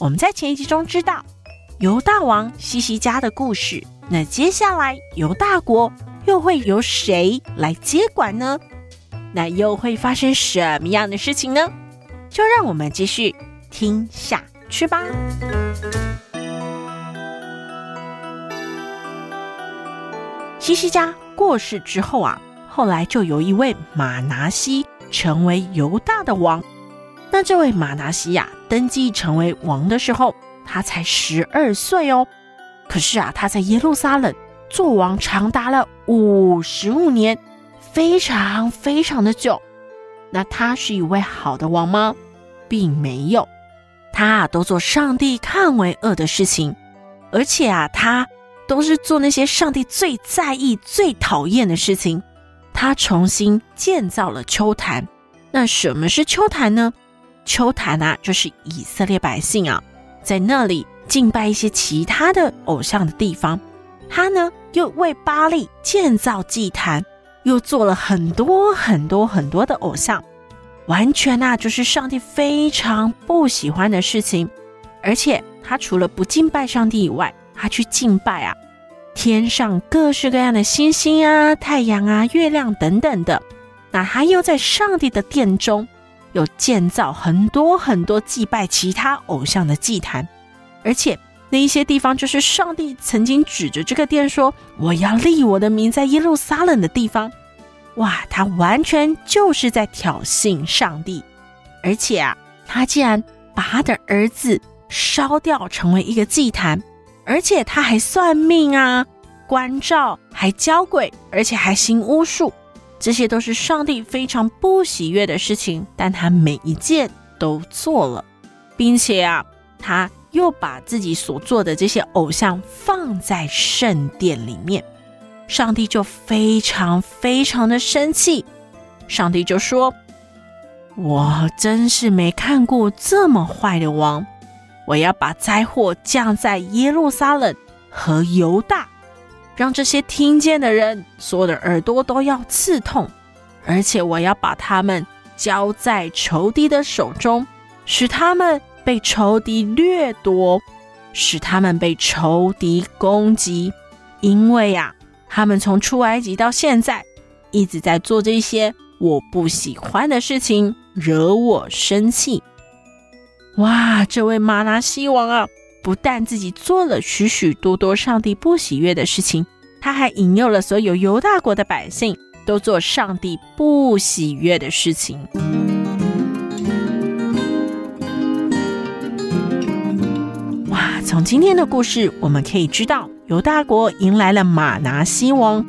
我们在前一集中知道犹大王西西家的故事，那接下来犹大国又会由谁来接管呢？那又会发生什么样的事情呢？就让我们继续听下去吧。西西家过世之后啊，后来就有一位马拿西成为犹大的王。那这位玛拿西亚，登基成为王的时候，他才十二岁哦。可是啊，他在耶路撒冷做王长达了五十五年，非常非常的久。那他是一位好的王吗？并没有，他啊都做上帝看为恶的事情，而且啊，他都是做那些上帝最在意、最讨厌的事情。他重新建造了丘坛。那什么是丘坛呢？丘坛啊，就是以色列百姓啊，在那里敬拜一些其他的偶像的地方。他呢，又为巴力建造祭坛，又做了很多很多很多的偶像，完全啊，就是上帝非常不喜欢的事情。而且他除了不敬拜上帝以外，他去敬拜啊，天上各式各样的星星啊、太阳啊、月亮等等的。那他又在上帝的殿中。有建造很多很多祭拜其他偶像的祭坛，而且那一些地方就是上帝曾经指着这个殿说：“我要立我的名在耶路撒冷的地方。”哇，他完全就是在挑衅上帝，而且啊，他竟然把他的儿子烧掉成为一个祭坛，而且他还算命啊、关照、还交鬼，而且还行巫术。这些都是上帝非常不喜悦的事情，但他每一件都做了，并且啊，他又把自己所做的这些偶像放在圣殿里面，上帝就非常非常的生气，上帝就说：“我真是没看过这么坏的王，我要把灾祸降在耶路撒冷和犹大。”让这些听见的人，所有的耳朵都要刺痛，而且我要把他们交在仇敌的手中，使他们被仇敌掠夺，使他们被仇敌攻击。因为呀、啊，他们从出埃及到现在，一直在做这些我不喜欢的事情，惹我生气。哇，这位玛拿西王啊！不但自己做了许许多多上帝不喜悦的事情，他还引诱了所有犹大国的百姓都做上帝不喜悦的事情。哇！从今天的故事我们可以知道，犹大国迎来了玛拿西王，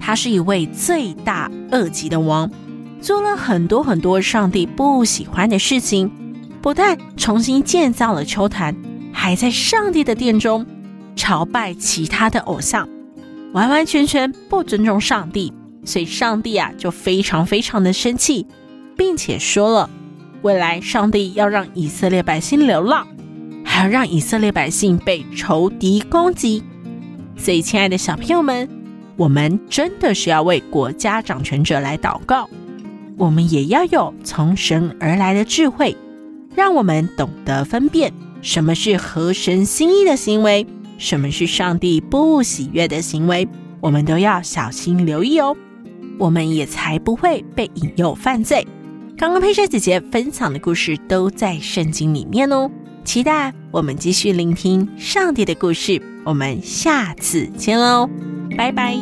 他是一位罪大恶极的王，做了很多很多上帝不喜欢的事情，不但重新建造了秋坛。还在上帝的殿中朝拜其他的偶像，完完全全不尊重上帝，所以上帝啊就非常非常的生气，并且说了，未来上帝要让以色列百姓流浪，还要让以色列百姓被仇敌攻击。所以，亲爱的小朋友们，我们真的是要为国家掌权者来祷告，我们也要有从神而来的智慧，让我们懂得分辨。什么是合神心意的行为？什么是上帝不喜悦的行为？我们都要小心留意哦，我们也才不会被引诱犯罪。刚刚佩珊姐姐分享的故事都在圣经里面哦，期待我们继续聆听上帝的故事。我们下次见喽，拜拜。